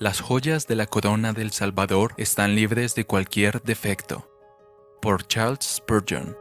Las joyas de la corona del Salvador están libres de cualquier defecto. Por Charles Spurgeon.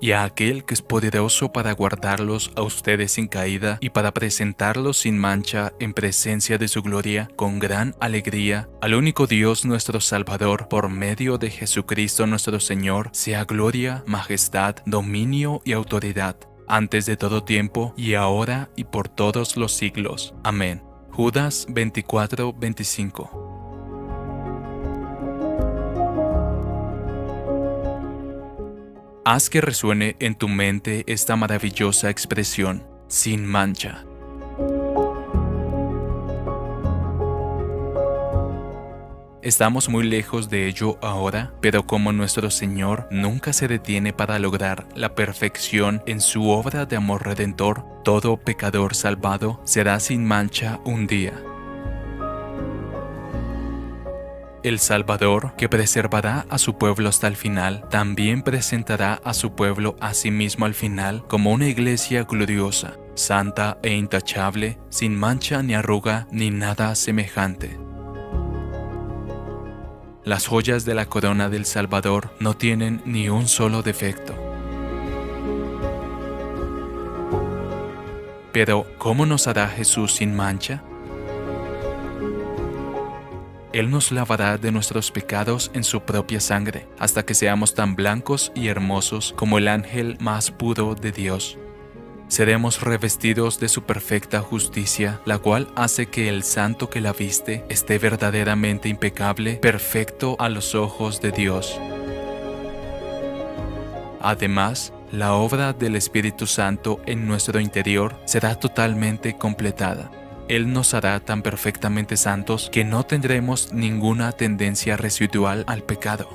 Y a aquel que es poderoso para guardarlos a ustedes sin caída y para presentarlos sin mancha en presencia de su gloria con gran alegría, al único Dios nuestro Salvador, por medio de Jesucristo nuestro Señor, sea gloria, majestad, dominio y autoridad, antes de todo tiempo y ahora y por todos los siglos. Amén. Judas 24:25 Haz que resuene en tu mente esta maravillosa expresión, sin mancha. Estamos muy lejos de ello ahora, pero como nuestro Señor nunca se detiene para lograr la perfección en su obra de amor redentor, todo pecador salvado será sin mancha un día. El Salvador, que preservará a su pueblo hasta el final, también presentará a su pueblo a sí mismo al final como una iglesia gloriosa, santa e intachable, sin mancha ni arruga ni nada semejante. Las joyas de la corona del Salvador no tienen ni un solo defecto. Pero, ¿cómo nos hará Jesús sin mancha? Él nos lavará de nuestros pecados en su propia sangre, hasta que seamos tan blancos y hermosos como el ángel más puro de Dios. Seremos revestidos de su perfecta justicia, la cual hace que el santo que la viste esté verdaderamente impecable, perfecto a los ojos de Dios. Además, la obra del Espíritu Santo en nuestro interior será totalmente completada. Él nos hará tan perfectamente santos que no tendremos ninguna tendencia residual al pecado.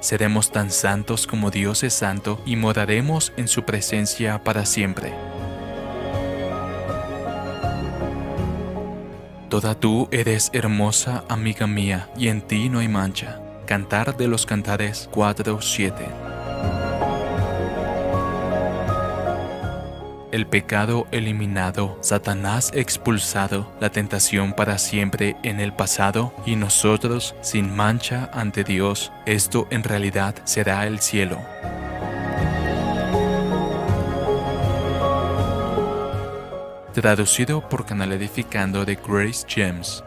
Seremos tan santos como Dios es santo y moraremos en su presencia para siempre. Toda tú eres hermosa, amiga mía, y en ti no hay mancha. Cantar de los Cantares 4.7 el pecado eliminado, Satanás expulsado, la tentación para siempre en el pasado y nosotros sin mancha ante Dios, esto en realidad será el cielo. Traducido por Canal Edificando de Grace James.